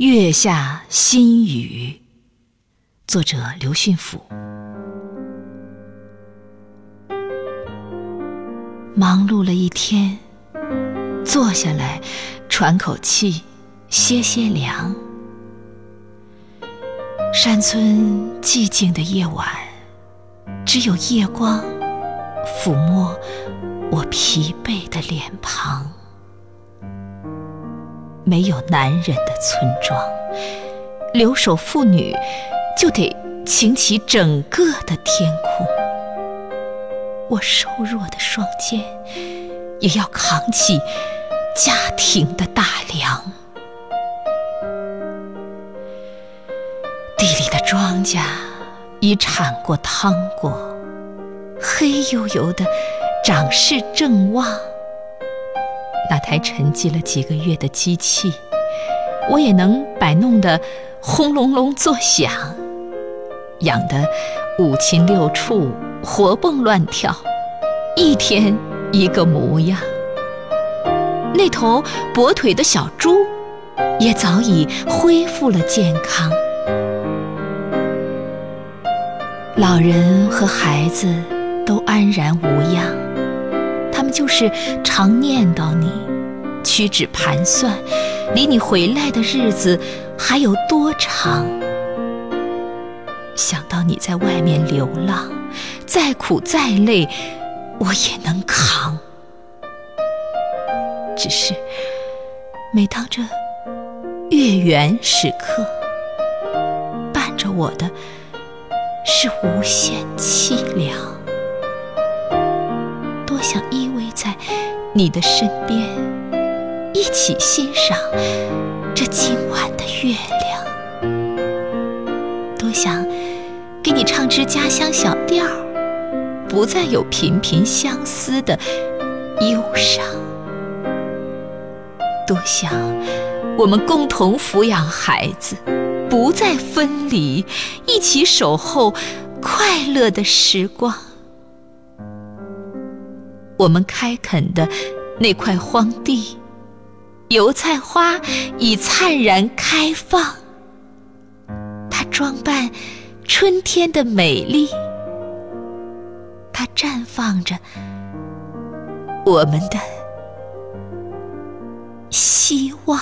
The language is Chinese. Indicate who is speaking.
Speaker 1: 月下新语，作者刘训甫。忙碌了一天，坐下来喘口气，歇歇凉。山村寂静的夜晚，只有夜光抚摸我疲惫的脸庞。没有男人的村庄，留守妇女就得擎起整个的天空。我瘦弱的双肩也要扛起家庭的大梁。地里的庄稼已产过汤过，黑黝黝的长势正旺。那台沉寂了几个月的机器，我也能摆弄得轰隆隆作响，养得五禽六畜活蹦乱跳，一天一个模样。那头跛腿的小猪也早已恢复了健康，老人和孩子都安然无恙。就是常念叨你，屈指盘算，离你回来的日子还有多长？想到你在外面流浪，再苦再累，我也能扛。只是每当这月圆时刻，伴着我的是无限凄凉。想依偎。在你的身边，一起欣赏这今晚的月亮。多想给你唱支家乡小调，不再有频频相思的忧伤。多想我们共同抚养孩子，不再分离，一起守候快乐的时光。我们开垦的那块荒地，油菜花已灿然开放。它装扮春天的美丽，它绽放着我们的希望。